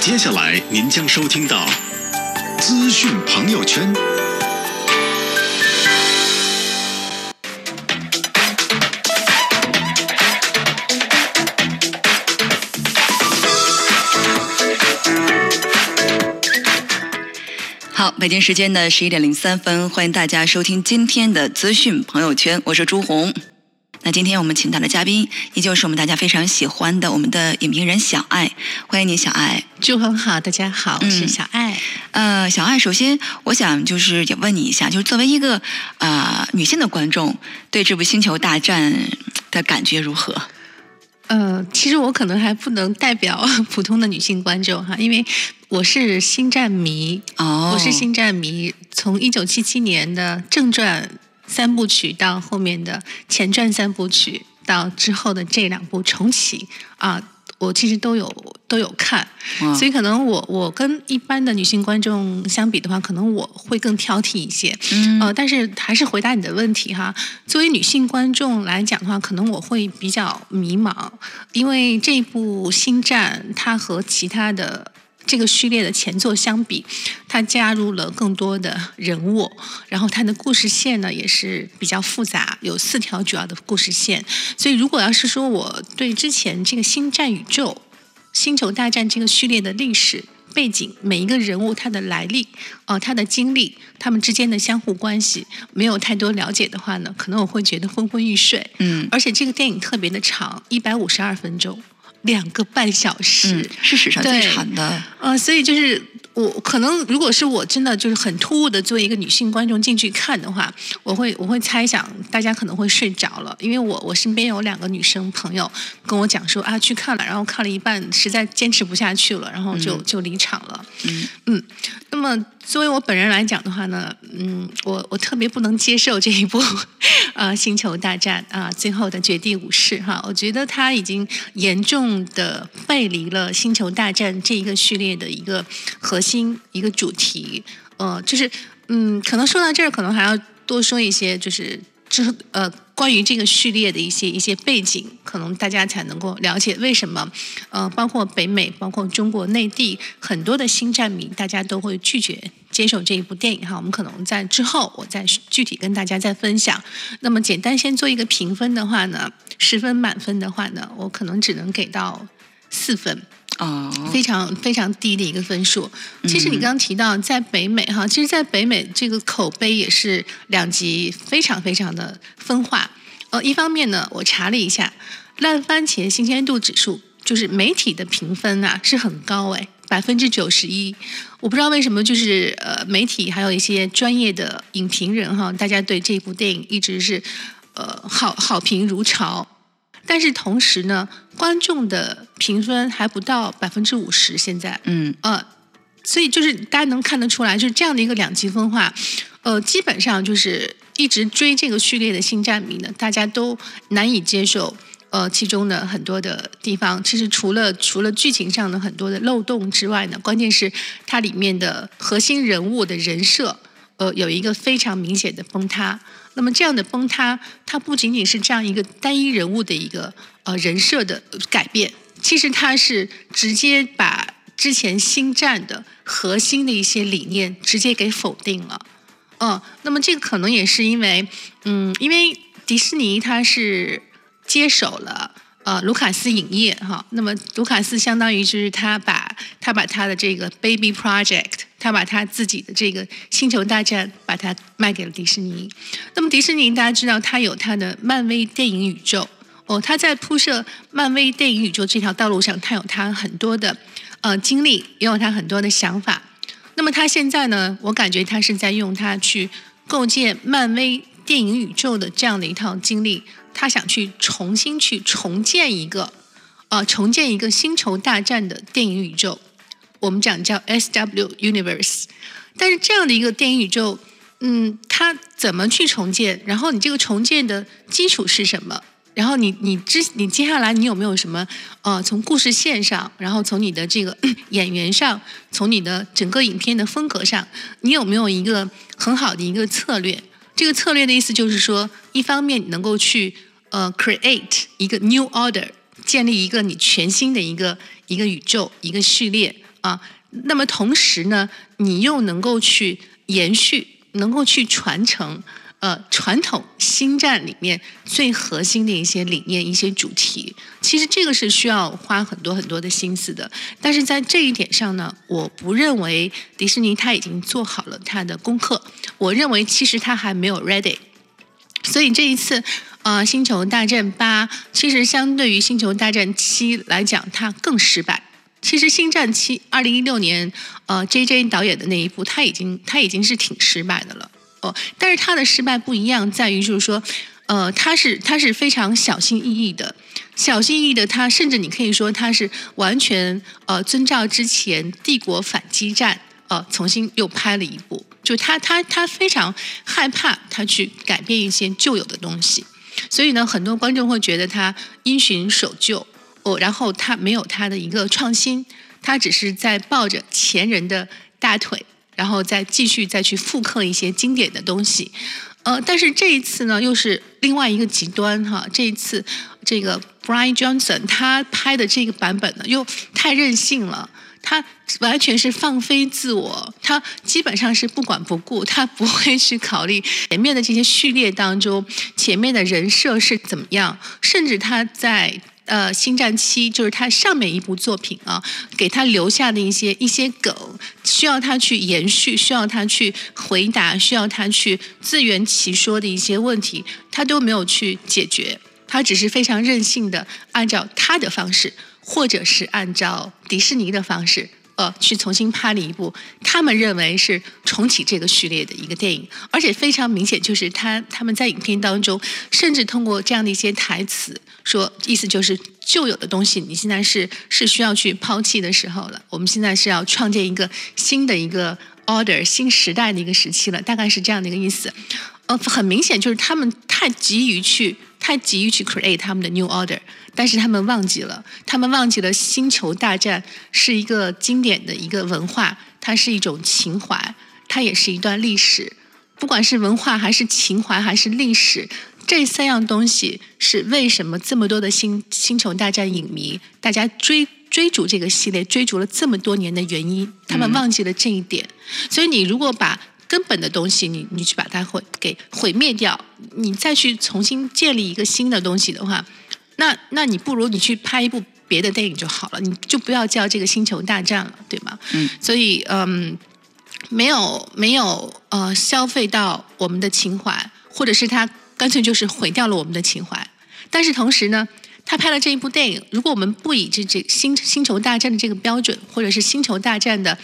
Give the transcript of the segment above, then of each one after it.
接下来您将收听到资讯朋友圈。好，北京时间的十一点零三分，欢迎大家收听今天的资讯朋友圈，我是朱红。那今天我们请到的嘉宾，依旧是我们大家非常喜欢的我们的影评人小爱，欢迎你，小爱。朱红好，大家好，我是嗯小爱。呃，小爱，首先我想就是也问你一下，就是作为一个呃女性的观众，对这部《星球大战》的感觉如何？呃，其实我可能还不能代表普通的女性观众哈，因为我是星战迷，哦，我是星战迷，从一九七七年的正传三部曲到后面的前传三部曲，到之后的这两部重启啊。我其实都有都有看，所以可能我我跟一般的女性观众相比的话，可能我会更挑剔一些。嗯呃，但是还是回答你的问题哈。作为女性观众来讲的话，可能我会比较迷茫，因为这部《星战》它和其他的这个序列的前作相比，它加入了更多的人物，然后它的故事线呢也是比较复杂，有四条主要的故事线。所以如果要是说我对之前这个星战宇宙、星球大战这个序列的历史背景，每一个人物他的来历，呃，他的经历，他们之间的相互关系，没有太多了解的话呢，可能我会觉得昏昏欲睡。嗯而且这个电影特别的长，一百五十二分钟，两个半小时。嗯，是史上最长的。呃，所以就是我可能如果是我真的就是很突兀的作为一个女性观众进去看的话，我会我会猜想大家可能会睡着了，因为我我身边有两个女生朋友跟我讲说啊去看了，然后看了一半实在坚持不下去了，然后就、嗯就离场了。嗯嗯，那么作为我本人来讲的话呢，嗯，我我特别不能接受这一部 呃《星球大战》啊、最后的绝地武士哈，我觉得它已经严重的背离了《星球大战》这一个序列的一个核心一个主题，呃，就是嗯，可能说到这儿，可能还要多说一些，就是之呃关于这个序列的一些一些背景，可能大家才能够了解为什么呃，包括北美，包括中国内地很多的星战迷，大家都会拒绝接受这一部电影哈。我们可能在之后我再具体跟大家再分享。那么简单先做一个评分的话呢，十分满分的话呢，我可能只能给到四分。哦，非常非常低的一个分数。其实你刚刚提到在北美哈，其实，在北美这个口碑也是两极非常非常的分化。呃，一方面呢，我查了一下，烂番茄新鲜度指数，就是媒体的评分啊是很高哎，百分之九十一。我不知道为什么，就是呃，媒体还有一些专业的影评人哈，大家对这部电影一直是呃好好评如潮。但是同时呢，观众的评分还不到百分之五十，现在，嗯呃，所以就是大家能看得出来，就是这样的一个两极分化，呃，基本上就是一直追这个序列的新战迷呢，大家都难以接受。呃，其中的很多的地方，其实除了除了剧情上的很多的漏洞之外呢，关键是它里面的核心人物的人设，呃，有一个非常明显的崩塌。那么这样的崩塌，它不仅仅是这样一个单一人物的一个呃人设的改变，其实它是直接把之前星战的核心的一些理念直接给否定了。嗯，那么这个可能也是因为，嗯，因为迪士尼它是接手了。呃，卢卡斯影业哈，那么卢卡斯相当于就是他把他把他的这个 Baby Project，他把他自己的这个星球大战，把它卖给了迪士尼。那么迪士尼大家知道，它有它的漫威电影宇宙哦，它在铺设漫威电影宇宙这条道路上，它有它很多的呃经历，也有它很多的想法。那么它现在呢，我感觉它是在用它去构建漫威电影宇宙的这样的一套经历，他想去重新去重建一个，呃，重建一个星球大战的电影宇宙，我们讲叫 S W Universe。但是这样的一个电影宇宙，嗯，它怎么去重建？然后你这个重建的基础是什么？然后你你之你接下来你有没有什么呃从故事线上，然后从你的这个 演员上，从你的整个影片的风格上，你有没有一个很好的一个策略？这个策略的意思就是说，一方面你能够去呃 create 一个 new order，建立一个你全新的一个一个宇宙一个序列啊。那么同时呢，你又能够去延续，能够去传承。呃，传统星战里面最核心的一些理念、一些主题，其实这个是需要花很多很多的心思的。但是在这一点上呢，我不认为迪士尼他已经做好了他的功课。我认为其实他还没有 ready。所以这一次，呃，《星球大战八》其实相对于《星球大战七》来讲，它更失败。其实《星战七》二零一六年，呃，J J 导演的那一部，他已经他已经是挺失败的了。哦，但是他的失败不一样，在于就是说，呃，他是他是非常小心翼翼的，小心翼翼的，他甚至你可以说他是完全呃遵照之前《帝国反击战》呃重新又拍了一部，就他他他非常害怕他去改变一些旧有的东西，所以呢，很多观众会觉得他因循守旧。然后他没有他的一个创新，他只是在抱着前人的大腿。然后再继续再去复刻一些经典的东西，呃，但是这一次呢，又是另外一个极端哈。这一次，这个 Brian Johnson 他拍的这个版本呢，又太任性了，他完全是放飞自我，他基本上是不管不顾，他不会去考虑前面的这些序列当中前面的人设是怎么样，甚至他在。呃，星战七就是他上面一部作品啊，给他留下的一些一些梗，需要他去延续，需要他去回答，需要他去自圆其说的一些问题，他都没有去解决，他只是非常任性的按照他的方式，或者是按照迪士尼的方式。去重新拍了一部，他们认为是重启这个序列的一个电影，而且非常明显，就是他他们在影片当中，甚至通过这样的一些台词，说意思就是旧有的东西，你现在是是需要去抛弃的时候了，我们现在是要创建一个新的一个 order，新时代的一个时期了，大概是这样的一个意思。呃，很明显就是他们太急于去。太急于去 create 他们的 new order，但是他们忘记了，他们忘记了星球大战是一个经典的一个文化，它是一种情怀，它也是一段历史。不管是文化还是情怀还是历史，这三样东西是为什么这么多的星星球大战影迷大家追追逐这个系列追逐了这么多年的原因。他们忘记了这一点，所以你如果把根本的东西，你你去把它毁给毁灭掉，你再去重新建立一个新的东西的话，那那你不如你去拍一部别的电影就好了，你就不要叫这个星球大战了，对吗？嗯。所以嗯，没有没有呃消费到我们的情怀，或者是他干脆就是毁掉了我们的情怀。但是同时呢，他拍了这一部电影，如果我们不以这这星星球大战的这个标准，或者是星球大战的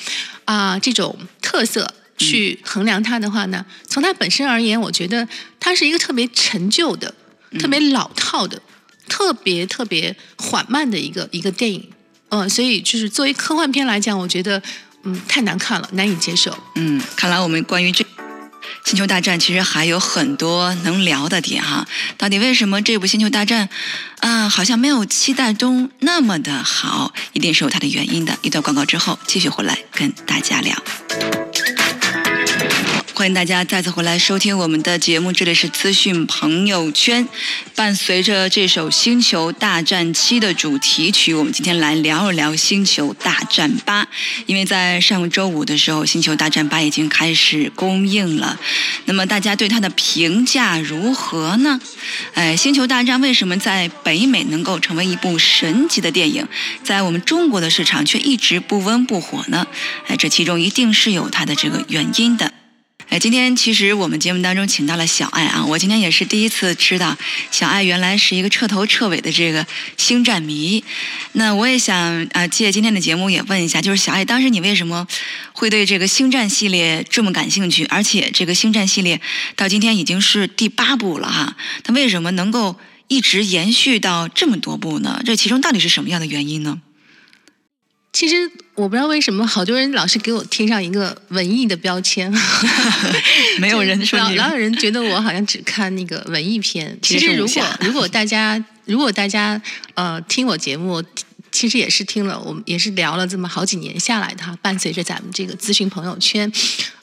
啊这种特色。去衡量它的话呢，从它本身而言，我觉得它是一个特别陈旧的、特别老套的、特别特别缓慢的一个一个电影。呃，所以就是作为科幻片来讲，我觉得嗯太难看了，难以接受。嗯，看来我们关于这《星球大战》其实还有很多能聊的点哈。到底为什么这部《星球大战》啊好像没有期待中那么的好？一定是有它的原因的。一段广告之后，继续回来跟大家聊。欢迎大家再次回来收听我们的节目，这里是资讯朋友圈。伴随着这首《星球大战七》的主题曲，我们今天来聊一聊《星球大战八》。因为在上周五的时候，《星球大战八》已经开始公映了。那么大家对它的评价如何呢？哎，《星球大战》为什么在北美能够成为一部神级的电影，在我们中国的市场却一直不温不火呢？哎，这其中一定是有它的这个原因的。今天其实我们节目当中请到了小爱啊，我今天也是第一次知道小爱原来是一个彻头彻尾的这个星战迷。那我也想啊，借今天的节目也问一下，就是小爱当时你为什么会对这个星战系列这么感兴趣？而且这个星战系列到今天已经是第八部了哈，它为什么能够一直延续到这么多部呢？这其中到底是什么样的原因呢？其实我不知道为什么好多人老是给我贴上一个文艺的标签，没有人说老老有人觉得我好像只看那个文艺片。其实如果 如果大家如果大家呃听我节目，其实也是听了，我们也是聊了这么好几年下来的哈，伴随着咱们这个咨询朋友圈。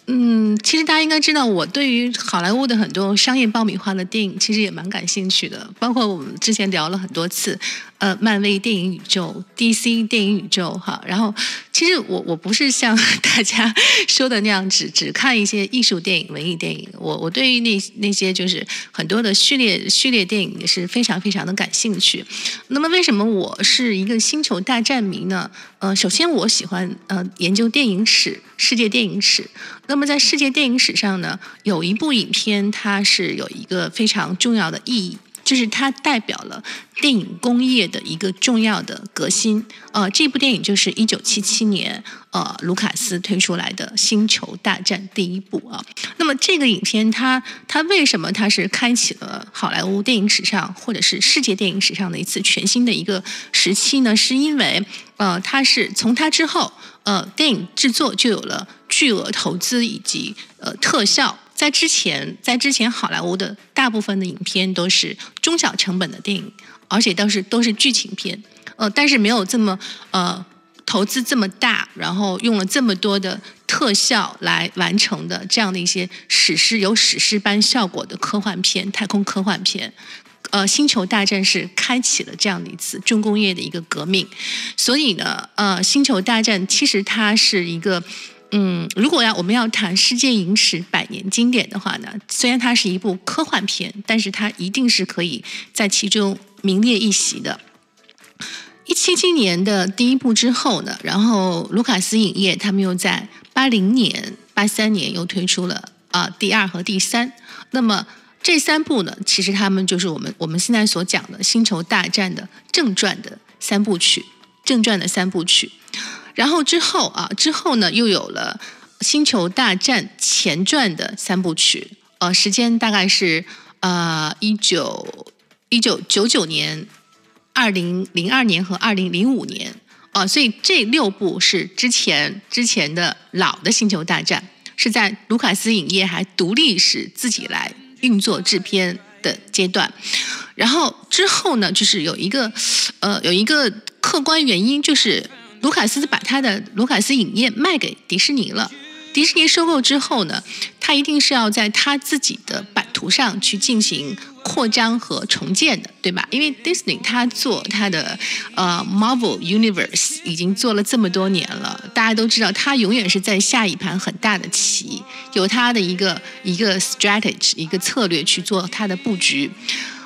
嗯，其实大家应该知道，我对于好莱坞的很多商业爆米花的电影，其实也蛮感兴趣的。包括我们之前聊了很多次，呃漫威电影宇宙、DC 电影宇宙哈。然后其实我我不是像 大家说的那样只只看一些艺术电影、文艺电影。我我对于那那些就是很多的序列序列电影也是非常非常的感兴趣。那么为什么我是一个星球大战迷呢？呃，首先我喜欢呃研究电影史、世界电影史。那么在世界电影史上呢，有一部影片它是有一个非常重要的意义，就是它代表了电影工业的一个重要的革新。呃，这部电影就是一九七七年呃卢卡斯推出来的《星球大战》第一部啊。那么这个影片它它为什么它是开启了好莱坞电影史上或者是世界电影史上的一次全新的一个时期呢？是因为呃，它是从它之后，呃，电影制作就有了巨额投资以及呃特效。在之前，在之前，好莱坞的大部分的影片都是中小成本的电影，而且都是都是剧情片。呃，但是没有这么呃投资这么大，然后用了这么多的特效来完成的这样的一些史诗有史诗般效果的科幻片、太空科幻片。呃，星球大战是开启了这样的一次重工业的一个革命，所以呢，呃，星球大战其实它是一个，嗯，如果要我们要谈世界影史百年经典的话呢，虽然它是一部科幻片，但是它一定是可以在其中名列一席的。一七七年的第一部之后呢，然后卢卡斯影业他们又在八零年、八三年又推出了啊第二和第三，那么。这三部呢，其实他们就是我们我们现在所讲的《星球大战》的正传的三部曲，正传的三部曲。然后之后啊，之后呢又有了《星球大战》前传的三部曲，呃，时间大概是呃一九一九九九年、二零零二年和二零零五年啊，所以这六部是之前之前的老的《星球大战》，是在卢卡斯影业还独立时自己来。运作制片的阶段，然后之后呢，就是有一个呃有一个客观原因，就是卢卡斯把他的卢卡斯影业卖给迪士尼了。迪士尼收购之后呢，他一定是要在他自己的版图上去进行。扩张和重建的，对吧？因为 Disney 它做他的呃 Marvel Universe 已经做了这么多年了，大家都知道他永远是在下一盘很大的棋，有他的一个一个 strategy 一个策略去做他的布局。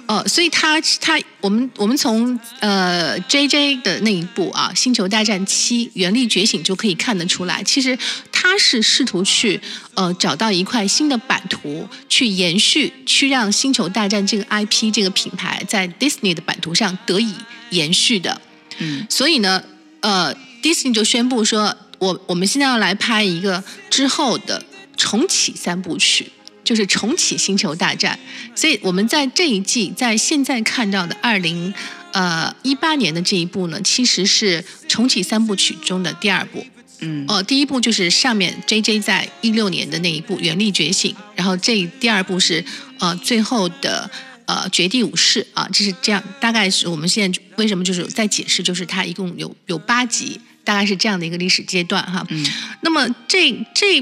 呃，所以他他我们我们从呃 J J 的那一部啊，《星球大战七：原力觉醒》就可以看得出来，其实他是试图去呃找到一块新的版图，去延续，去让《星球大战》这个 IP 这个品牌在 Disney 的版图上得以延续的。嗯，所以呢，呃，Disney 就宣布说，我我们现在要来拍一个之后的重启三部曲。就是重启星球大战，所以我们在这一季，在现在看到的二零呃一八年的这一部呢，其实是重启三部曲中的第二部。嗯，哦，第一部就是上面 J J 在一六年的那一部《原力觉醒》，然后这第二部是呃最后的呃《绝地武士》啊，这是这样，大概是我们现在为什么就是在解释，就是它一共有有八集，大概是这样的一个历史阶段哈。嗯，那么这这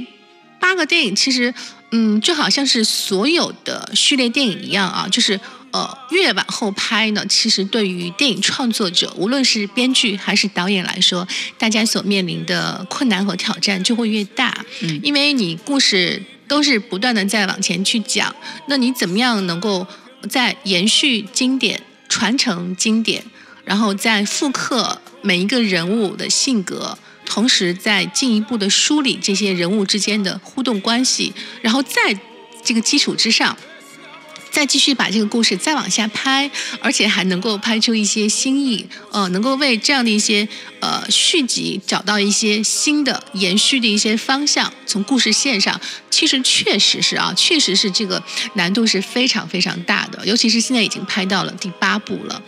八个电影其实。嗯，就好像是所有的序列电影一样啊，就是呃，越往后拍呢，其实对于电影创作者，无论是编剧还是导演来说，大家所面临的困难和挑战就会越大。嗯，因为你故事都是不断的在往前去讲，那你怎么样能够在延续经典、传承经典，然后再复刻每一个人物的性格？同时，再进一步的梳理这些人物之间的互动关系，然后在这个基础之上。再继续把这个故事再往下拍，而且还能够拍出一些新意，呃，能够为这样的一些呃续集找到一些新的延续的一些方向。从故事线上，其实确实是啊，确实是这个难度是非常非常大的，尤其是现在已经拍到了第八部了。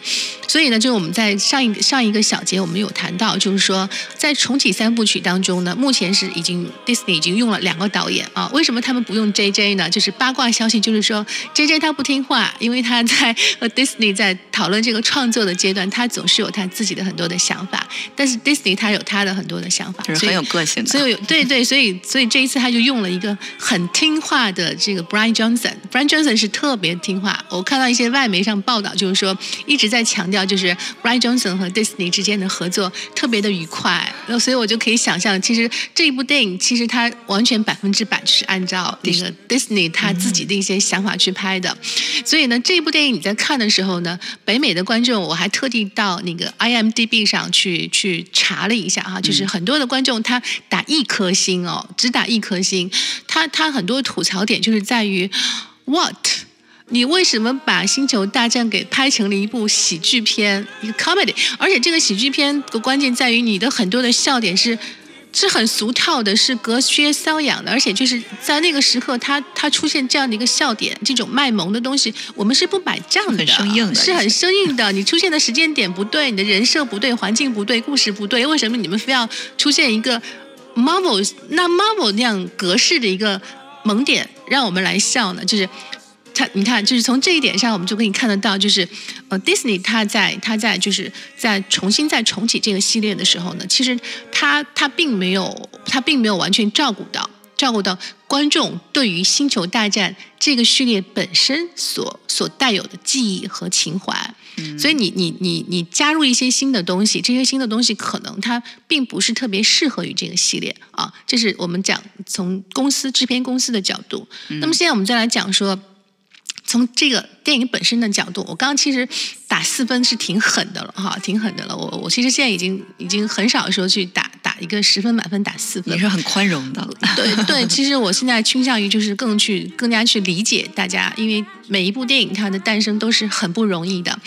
所以呢，就我们在上一上一个小节我们有谈到，就是说在重启三部曲当中呢，目前是已经 Disney 已经用了两个导演啊。为什么他们不用 JJ 呢？就是八卦消息，就是说 JJ 他。不听话，因为他在 和 Disney 在讨论这个创作的阶段，他总是有他自己的很多的想法，但是 Disney 他有他的很多的想法，就是很有个性的。所以有对对，所以所以这一次他就用了一个很听话的这个 Brian Johnson。Brian Johnson 是特别听话，我看到一些外媒上报道，就是说一直在强调，就是 Brian Johnson 和 Disney 之间的合作特别的愉快。那所以我就可以想象，其实这一部电影其实它完全百分之百是按照那个 Disney 他自己的一些想法去拍的。所以呢，这部电影你在看的时候呢，北美的观众我还特地到那个 IMDB 上去去查了一下哈，就是很多的观众他打一颗星哦，只打一颗星。他他很多吐槽点就是在于 What？你为什么把《星球大战》给拍成了一部喜剧片，一个 comedy？而且这个喜剧片的关键在于你的很多的笑点是。是很俗套的，是隔靴搔痒的，而且就是在那个时刻，他他出现这样的一个笑点，这种卖萌的东西，我们是不买账的，是很生硬的。你出现的时间点不对，你的人设不对，环境不对，故事不对，为什么你们非要出现一个 Marvel 那 Marvel 那样格式的一个萌点，让我们来笑呢？就是。他，你看，就是从这一点上，我们就可以看得到，就是，呃，Disney 它在它在就是在重新再重启这个系列的时候呢，其实它它并没有它并没有完全照顾到照顾到观众对于《星球大战》这个序列本身所所带有的记忆和情怀，所以你你你你加入一些新的东西，这些新的东西可能它并不是特别适合于这个系列啊，这是我们讲从公司制片公司的角度。那么现在我们再来讲说。从这个电影本身的角度，我刚刚其实打四分是挺狠的了哈，挺狠的了。我我其实现在已经已经很少说去打打一个十分满分打四分，也是很宽容的。对对，其实我现在倾向于就是更去更加去理解大家，因为每一部电影它的诞生都是很不容易的。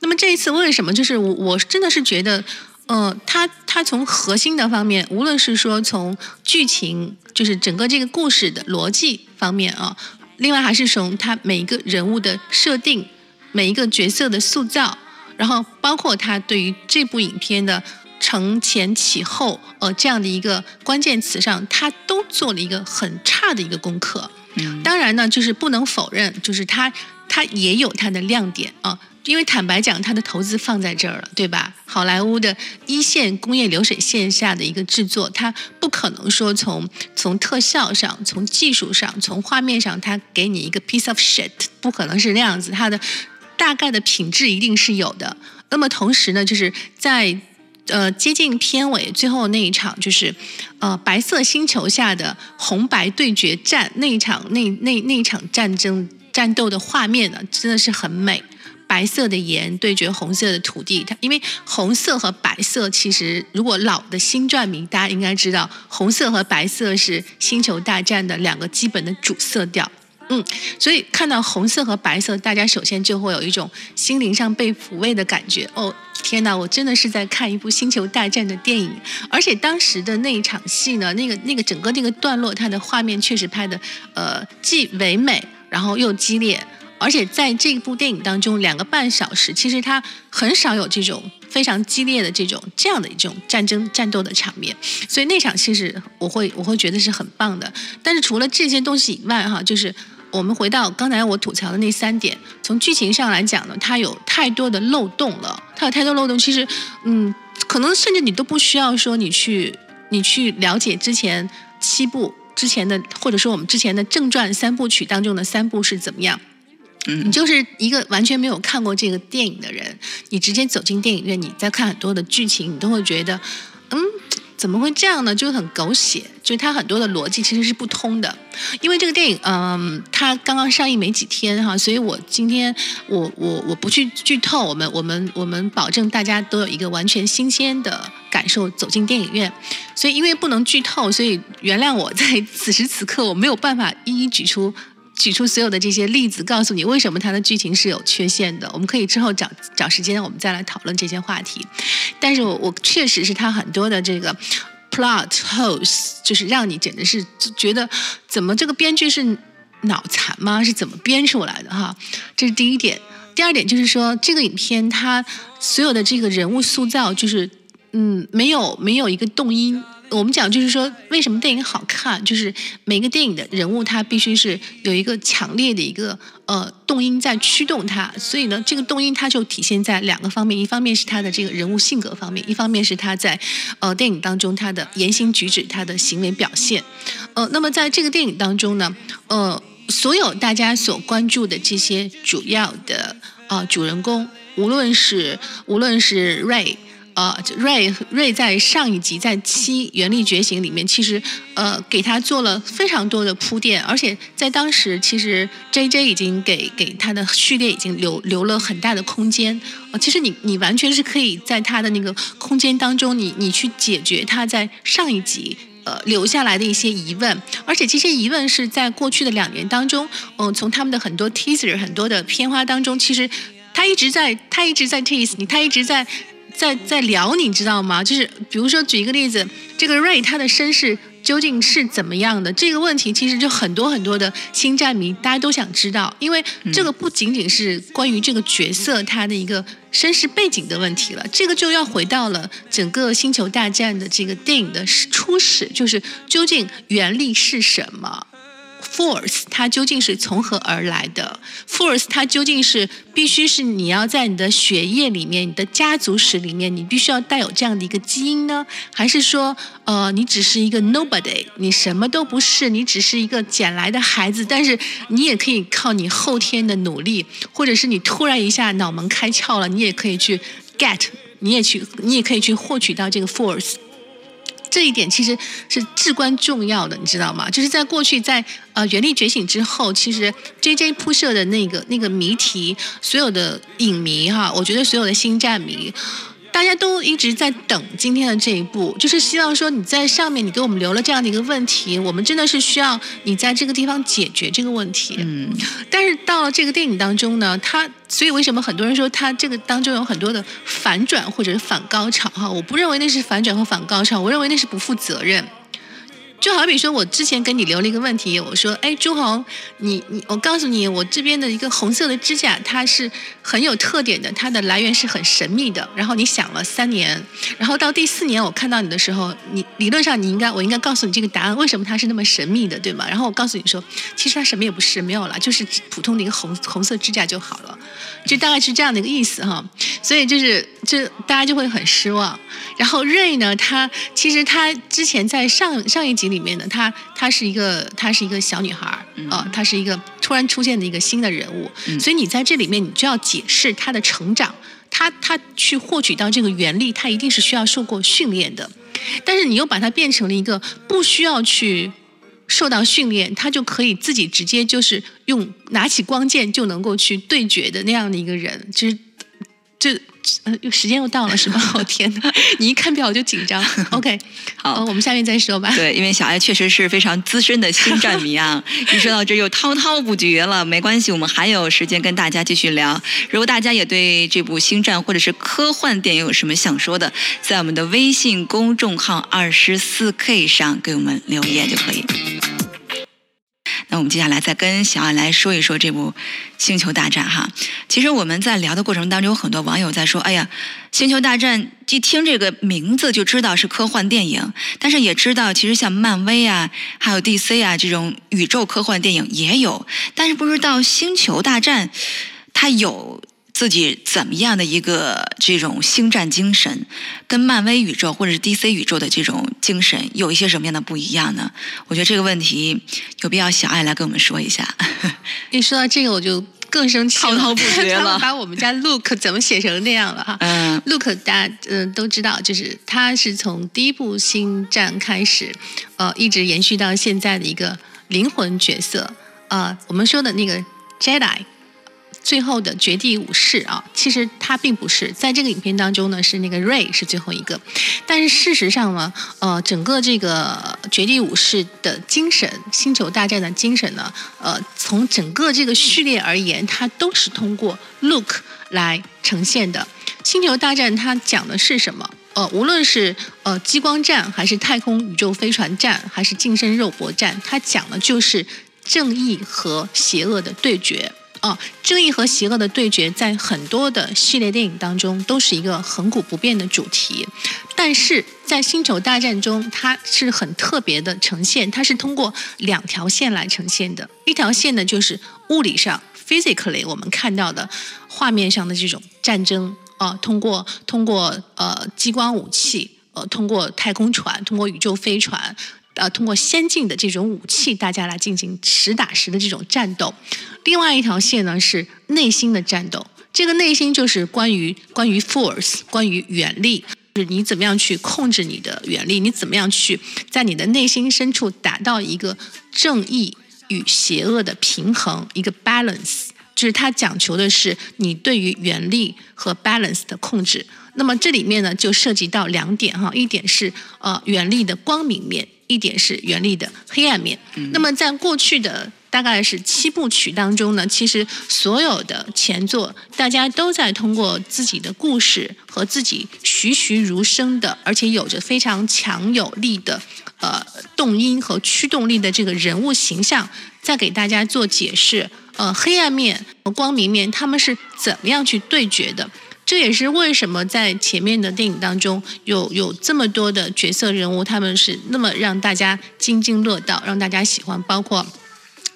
那么这一次为什么就是我我真的是觉得，呃，它它从核心的方面，无论是说从剧情，就是整个这个故事的逻辑方面啊。另外还是从他每一个人物的设定，每一个角色的塑造，然后包括他对于这部影片的承前启后，呃，这样的一个关键词上，他都做了一个很差的一个功课。嗯，当然呢，就是不能否认，就是他他也有他的亮点啊。因为坦白讲，他的投资放在这儿了，对吧？好莱坞的一线工业流水线下的一个制作，它不可能说从从特效上、从技术上、从画面上，它给你一个 piece of shit，不可能是那样子。它的大概的品质一定是有的。那么同时呢，就是在呃接近片尾最后那一场，就是呃白色星球下的红白对决战那一场，那那那一场战争战斗的画面呢，真的是很美。白色的盐对决红色的土地，它因为红色和白色其实，如果老的星传迷大家应该知道，红色和白色是星球大战的两个基本的主色调。嗯，所以看到红色和白色，大家首先就会有一种心灵上被抚慰的感觉。哦，天哪，我真的是在看一部星球大战的电影。而且当时的那一场戏呢，那个那个整个那个段落，它的画面确实拍的呃既唯美，然后又激烈。而且在这部电影当中，两个半小时，其实它很少有这种非常激烈的这种这样的一种战争战斗的场面，所以那场其实我会我会觉得是很棒的。但是除了这些东西以外，哈，就是我们回到刚才我吐槽的那三点，从剧情上来讲呢，它有太多的漏洞了，它有太多漏洞。其实，嗯，可能甚至你都不需要说你去你去了解之前七部之前的，或者说我们之前的正传三部曲当中的三部是怎么样。你就是一个完全没有看过这个电影的人，你直接走进电影院，你再看很多的剧情，你都会觉得，嗯，怎么会这样呢？就很狗血，就是它很多的逻辑其实是不通的。因为这个电影，嗯，它刚刚上映没几天哈，所以我今天我我我不去剧透，我们我们我们保证大家都有一个完全新鲜的感受走进电影院。所以因为不能剧透，所以原谅我在此时此刻我没有办法一一举出。举出所有的这些例子，告诉你为什么它的剧情是有缺陷的。我们可以之后找找时间，我们再来讨论这些话题。但是我我确实是它很多的这个 plot holes，就是让你简直是觉得怎么这个编剧是脑残吗？是怎么编出来的哈？这是第一点。第二点就是说，这个影片它所有的这个人物塑造，就是嗯，没有没有一个动因。我们讲就是说，为什么电影好看，就是每个电影的人物他必须是有一个强烈的一个呃动因在驱动他，所以呢，这个动因它就体现在两个方面，一方面是他的这个人物性格方面，一方面是他在呃电影当中他的言行举止、他的行为表现。呃，那么在这个电影当中呢，呃，所有大家所关注的这些主要的呃主人公，无论是无论是 Ray。呃，瑞瑞在上一集在七原力觉醒里面，其实呃给他做了非常多的铺垫，而且在当时其实 J J 已经给给他的序列已经留留了很大的空间。呃，其实你你完全是可以在他的那个空间当中，你你去解决他在上一集呃留下来的一些疑问，而且这些疑问是在过去的两年当中，嗯，从他们的很多 teaser 很多的片花当中，其实他一直在他一直在 tease 你，他一直在。在在聊，你知道吗？就是比如说举一个例子，这个 Ray 他的身世究竟是怎么样的？这个问题其实就很多很多的星战迷大家都想知道，因为这个不仅仅是关于这个角色他的一个身世背景的问题了，这个就要回到了整个星球大战的这个电影的初始，就是究竟原力是什么？Force 它究竟是从何而来的？Force 它究竟是必须是你要在你的血液里面、你的家族史里面，你必须要带有这样的一个基因呢？还是说，呃，你只是一个 Nobody，你什么都不是，你只是一个捡来的孩子？但是你也可以靠你后天的努力，或者是你突然一下脑门开窍了，你也可以去 get，你也去，你也可以去获取到这个 Force。这一点其实是至关重要的，你知道吗？就是在过去，在呃原力觉醒之后，其实 J J 铺设的那个那个谜题，所有的影迷哈，我觉得所有的星战迷。大家都一直在等今天的这一步，就是希望说你在上面你给我们留了这样的一个问题，我们真的是需要你在这个地方解决这个问题。嗯，但是到了这个电影当中呢，它所以为什么很多人说它这个当中有很多的反转或者是反高潮哈？我不认为那是反转和反高潮，我认为那是不负责任。就好比说，我之前给你留了一个问题，我说：“哎，朱红，你你，我告诉你，我这边的一个红色的指甲，它是很有特点的，它的来源是很神秘的。然后你想了三年，然后到第四年我看到你的时候，你理论上你应该，我应该告诉你这个答案，为什么它是那么神秘的，对吗？然后我告诉你说，其实它什么也不是，没有了，就是普通的一个红红色指甲就好了，就大概是这样的一个意思哈。所以就是，就大家就会很失望。然后瑞呢，他其实他之前在上上一集。里面呢她，她是一个，她是一个小女孩儿，啊，她是一个突然出现的一个新的人物，所以你在这里面，你就要解释她的成长，她她去获取到这个原力，她一定是需要受过训练的，但是你又把它变成了一个不需要去受到训练，他就可以自己直接就是用拿起光剑就能够去对决的那样的一个人，就是这。呃，时间又到了是吗？我天哪，你一看表我就紧张。OK，好，我们下面再说吧。对，因为小爱确实是非常资深的星战迷啊，一说到这又滔滔不绝了。没关系，我们还有时间跟大家继续聊。如果大家也对这部星战或者是科幻电影有什么想说的，在我们的微信公众号二十四 K 上给我们留言就可以。那我们接下来再跟小艾来说一说这部《星球大战》哈。其实我们在聊的过程当中，有很多网友在说：“哎呀，《星球大战》一听这个名字就知道是科幻电影，但是也知道其实像漫威啊，还有 DC 啊这种宇宙科幻电影也有，但是不知道《星球大战》它有。”自己怎么样的一个这种星战精神，跟漫威宇宙或者是 DC 宇宙的这种精神有一些什么样的不一样呢？我觉得这个问题有必要小爱来跟我们说一下。一说到这个，我就更生气，滔滔不绝了。把我们家 Look 怎么写成那样了哈？嗯，Look 大家嗯都知道，就是他是从第一部星战开始，呃，一直延续到现在的一个灵魂角色。呃，我们说的那个 Jedi。最后的绝地武士啊，其实他并不是在这个影片当中呢，是那个 Ray 是最后一个。但是事实上呢，呃，整个这个绝地武士的精神，星球大战的精神呢，呃，从整个这个序列而言，它都是通过 Look 来呈现的。星球大战它讲的是什么？呃，无论是呃激光战，还是太空宇宙飞船战，还是近身肉搏战，它讲的就是正义和邪恶的对决。哦，正义和邪恶的对决在很多的系列电影当中都是一个恒古不变的主题，但是在《星球大战》中，它是很特别的呈现，它是通过两条线来呈现的。一条线呢，就是物理上 （physically） 我们看到的画面上的这种战争，啊，通过通过呃激光武器，呃，通过太空船，通过宇宙飞船。呃，通过先进的这种武器，大家来进行实打实的这种战斗。另外一条线呢是内心的战斗，这个内心就是关于关于 force，关于原力，就是你怎么样去控制你的原力，你怎么样去在你的内心深处达到一个正义与邪恶的平衡，一个 balance，就是它讲求的是你对于原力和 balance 的控制。那么这里面呢就涉及到两点哈，一点是呃原力的光明面。一点是原力的黑暗面。那么在过去的大概是七部曲当中呢，其实所有的前作，大家都在通过自己的故事和自己栩栩如生的，而且有着非常强有力的呃动因和驱动力的这个人物形象，在给大家做解释。呃，黑暗面和光明面他们是怎么样去对决的？这也是为什么在前面的电影当中有有这么多的角色人物，他们是那么让大家津津乐道，让大家喜欢。包括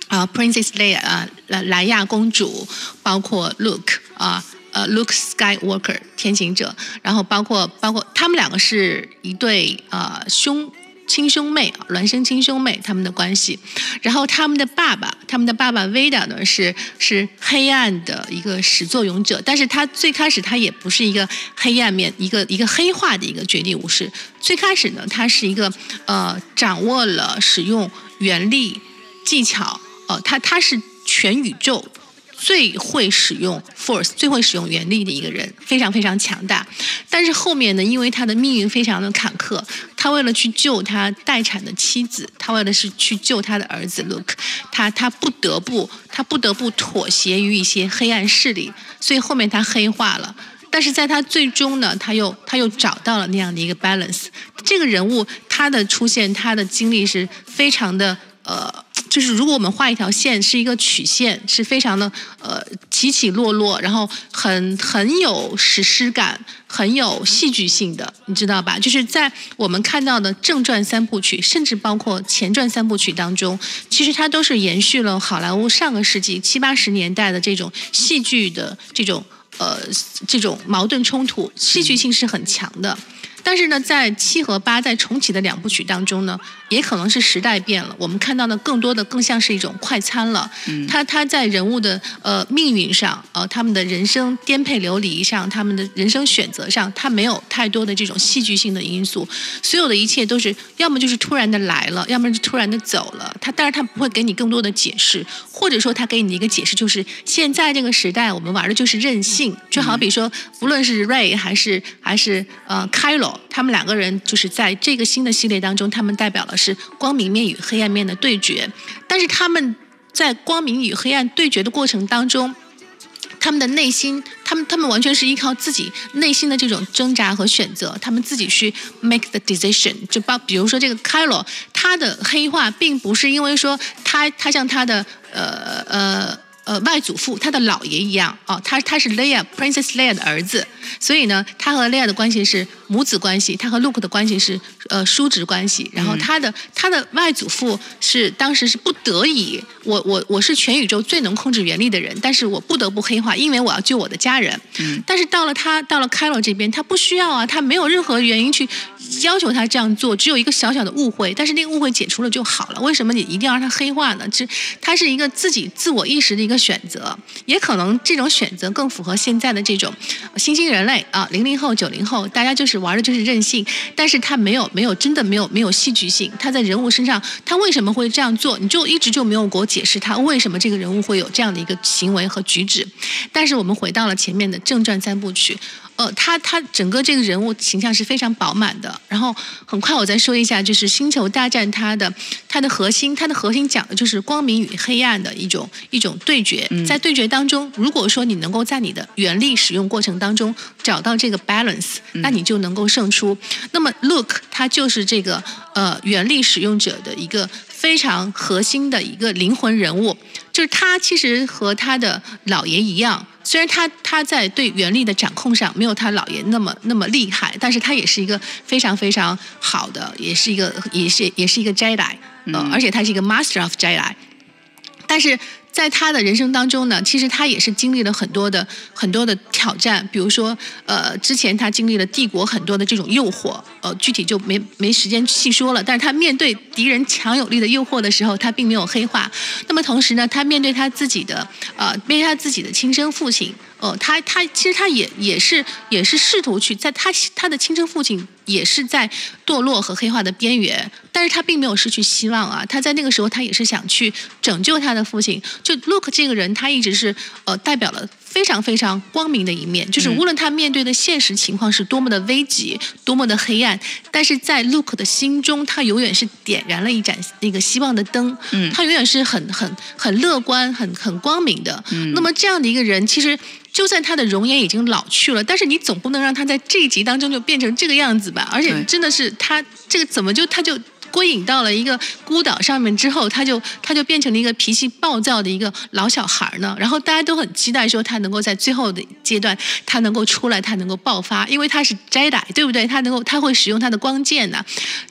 啊，Princess Leia 啊，莱莱亚公主，包括 Luke 啊，呃，Luke Skywalker 天行者，然后包括包括他们两个是一对啊兄。亲兄妹，孪生亲兄妹他们的关系，然后他们的爸爸，他们的爸爸 Vader 呢是是黑暗的一个始作俑者，但是他最开始他也不是一个黑暗面，一个一个黑化的一个绝地武士，最开始呢他是一个呃掌握了使用原力技巧，呃他他是全宇宙。最会使用 force、最会使用原力的一个人，非常非常强大。但是后面呢，因为他的命运非常的坎坷，他为了去救他待产的妻子，他为了是去救他的儿子 Luke，他他不得不他不得不妥协于一些黑暗势力，所以后面他黑化了。但是在他最终呢，他又他又找到了那样的一个 balance。这个人物他的出现，他的经历是非常的呃。就是如果我们画一条线，是一个曲线，是非常的呃起起落落，然后很很有史诗感，很有戏剧性的，你知道吧？就是在我们看到的正传三部曲，甚至包括前传三部曲当中，其实它都是延续了好莱坞上个世纪七八十年代的这种戏剧的这种呃这种矛盾冲突，戏剧性是很强的。但是呢，在七和八在重启的两部曲当中呢，也可能是时代变了，我们看到的更多的更像是一种快餐了。嗯，他他在人物的呃命运上，呃他们的人生颠沛流离上，他们的人生选择上，他没有太多的这种戏剧性的因素，所有的一切都是要么就是突然的来了，要么是突然的走了。他但是他不会给你更多的解释，或者说他给你的一个解释就是现在这个时代我们玩的就是任性，就好比说不论是 Ray 还是还是呃 Kylo。他们两个人就是在这个新的系列当中，他们代表了是光明面与黑暗面的对决。但是他们在光明与黑暗对决的过程当中，他们的内心，他们他们完全是依靠自己内心的这种挣扎和选择，他们自己去 make the decision。就包比如说这个 Kylo，他的黑化并不是因为说他他像他的呃呃。呃，外祖父他的姥爷一样哦，他他是 Leia Princess Leia 的儿子，所以呢，他和 Leia 的关系是母子关系，他和 Luke 的关系是呃叔侄关系。然后他的他的外祖父是当时是不得已，我我我是全宇宙最能控制原力的人，但是我不得不黑化，因为我要救我的家人。嗯。但是到了他到了 Kylo 这边，他不需要啊，他没有任何原因去要求他这样做，只有一个小小的误会，但是那个误会解除了就好了。为什么你一定要让他黑化呢？这他是一个自己自我意识的一个。选择也可能这种选择更符合现在的这种新兴人类啊，零零后、九零后，大家就是玩的就是任性，但是他没有没有真的没有没有戏剧性，他在人物身上他为什么会这样做，你就一直就没有给我解释他为什么这个人物会有这样的一个行为和举止。但是我们回到了前面的正传三部曲。呃，他他整个这个人物形象是非常饱满的。然后很快我再说一下，就是《星球大战》它的它的核心，它的核心讲的就是光明与黑暗的一种一种对决。在对决当中，如果说你能够在你的原力使用过程当中找到这个 balance，那你就能够胜出。那么 Look 他就是这个呃原力使用者的一个非常核心的一个灵魂人物。就是他其实和他的姥爷一样，虽然他他在对原力的掌控上没有他姥爷那么那么厉害，但是他也是一个非常非常好的，也是一个也是也是一个 Jedi，呃，而且他是一个 Master of Jedi，但是。在他的人生当中呢，其实他也是经历了很多的很多的挑战，比如说，呃，之前他经历了帝国很多的这种诱惑，呃，具体就没没时间细说了。但是他面对敌人强有力的诱惑的时候，他并没有黑化。那么同时呢，他面对他自己的，呃，面对他自己的亲生父亲。他他其实他也也是也是试图去在他他的亲生父亲也是在堕落和黑化的边缘，但是他并没有失去希望啊。他在那个时候他也是想去拯救他的父亲。就 Look 这个人，他一直是呃代表了。非常非常光明的一面，就是无论他面对的现实情况是多么的危急、多么的黑暗，但是在 Luke 的心中，他永远是点燃了一盏那个希望的灯。嗯，他永远是很很很乐观、很很光明的。嗯，那么这样的一个人，其实就算他的容颜已经老去了，但是你总不能让他在这一集当中就变成这个样子吧？而且真的是他这个怎么就他就。归隐到了一个孤岛上面之后，他就他就变成了一个脾气暴躁的一个老小孩呢。然后大家都很期待说他能够在最后的阶段，他能够出来，他能够爆发，因为他是 Jedi，对不对？他能够他会使用他的光剑呢。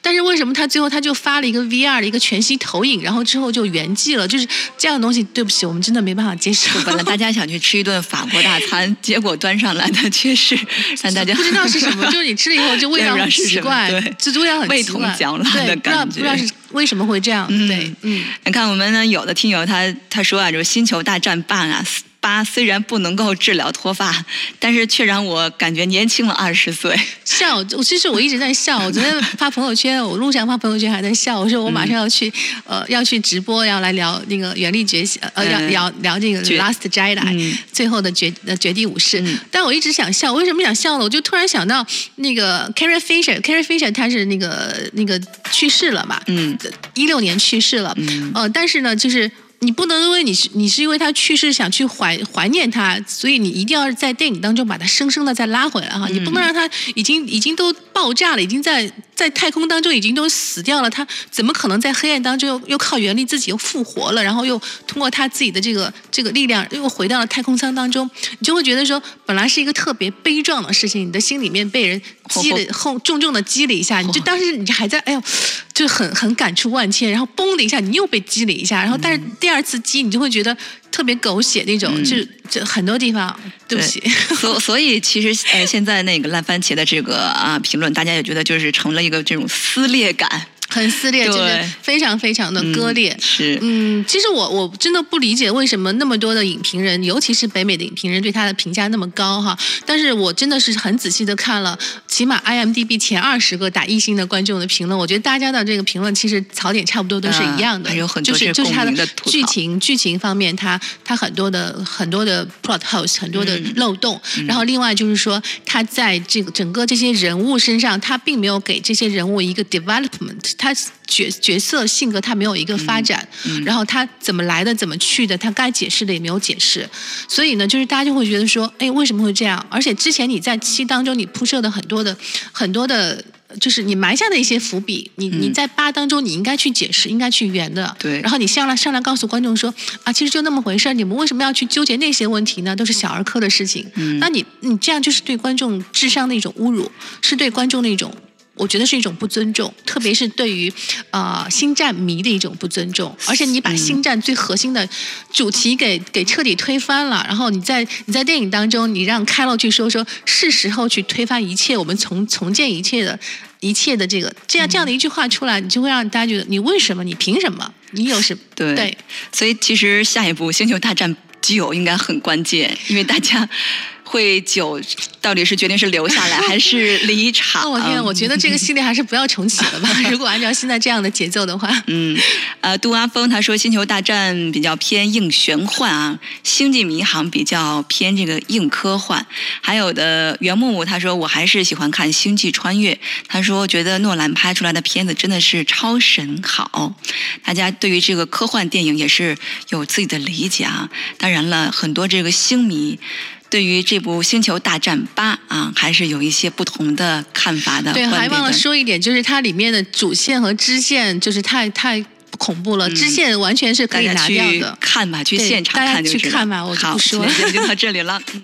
但是为什么他最后他就发了一个 VR 的一个全息投影，然后之后就圆寂了？就是这样的东西，对不起，我们真的没办法接受。本来 大家想去吃一顿法国大餐，结果端上来的却是让大家不知道是什么，就是你吃了以后就味道很奇怪，就味道很味同嚼蜡的感。不知道是为什么会这样？对，嗯，你看我们呢，有的听友他他说啊，就是《星球大战棒》啊。八虽然不能够治疗脱发，但是却让我感觉年轻了二十岁。笑，我其实我一直在笑。我昨天发朋友圈，我路上发朋友圈还在笑。我说我马上要去，呃，要去直播，要来聊那个《原力觉醒》，呃，要聊聊这个《Last Jedi》最后的绝呃绝地武士。但我一直想笑，我为什么想笑呢？我就突然想到那个 Carrie Fisher，Carrie Fisher 他是那个那个去世了嘛？嗯，一六年去世了。嗯，呃，但是呢，就是。你不能因为你是你是因为他去世想去怀怀念他，所以你一定要在电影当中把他生生的再拉回来哈，你不能让他已经已经都爆炸了，已经在在太空当中已经都死掉了，他怎么可能在黑暗当中又又靠原力自己又复活了，然后又通过他自己的这个这个力量又回到了太空舱当中，你就会觉得说本来是一个特别悲壮的事情，你的心里面被人击了后重重的击了一下，你就当时你还在哎呦。就很很感触万千，然后嘣的一下，你又被击了一下，然后但是第二次击，你就会觉得特别狗血那种，就就很多地方对不起。所所以其实呃，现在那个烂番茄的这个啊评论，大家也觉得就是成了一个这种撕裂感。很撕裂，真的非常非常的割裂。是，嗯，其实我我真的不理解为什么那么多的影评人，尤其是北美的影评人对他的评价那么高哈。但是我真的是很仔细的看了，起码 IMDB 前二十个打一星的观众的评论，我觉得大家的这个评论其实槽点差不多都是一样的，有很多就是就是他的剧情剧情方面，他他很多的很多的 plot holes，很多的漏洞。然后另外就是说，他在这个整个这些人物身上，他并没有给这些人物一个 development。他角角色性格他没有一个发展，然后他怎么来的怎么去的，他该解释的也没有解释，所以呢，就是大家就会觉得说，哎，为什么会这样？而且之前你在七当中你铺设的很多的很多的，就是你埋下的一些伏笔，你你在八当中你应该去解释，应该去圆的。对。然后你上来上来告诉观众说，啊，其实就那么回事儿，你们为什么要去纠结那些问题呢？都是小儿科的事情。嗯。那你你这样就是对观众智商的一种侮辱，是对观众的一种。我觉得是一种不尊重，特别是对于呃星战迷的一种不尊重。而且你把星战最核心的主题给给彻底推翻了，然后你在你在电影当中，你让开洛去说说是时候去推翻一切，我们重重建一切的一切的这个这样这样的一句话出来，你就会让大家觉得你为什么？你凭什么？你有什么对？所以其实下一步《星球大战九》应该很关键，因为大家。会九到底是决定是留下来 还是离场？我天，我觉得这个系列还是不要重启了吧。如果按照现在这样的节奏的话，嗯，呃，杜阿峰他说《星球大战》比较偏硬玄幻啊，《星际迷航》比较偏这个硬科幻。还有的袁木木他说我还是喜欢看《星际穿越》，他说觉得诺兰拍出来的片子真的是超神好。大家对于这个科幻电影也是有自己的理解啊。当然了，很多这个星迷。对于这部《星球大战八》啊，还是有一些不同的看法的。对，还忘了说一点，就是它里面的主线和支线就是太太。恐怖了，嗯支线完全是可以拿去掉的。看吧，去现场大家看就知道去看吧我不说了今天就到这里了。嗯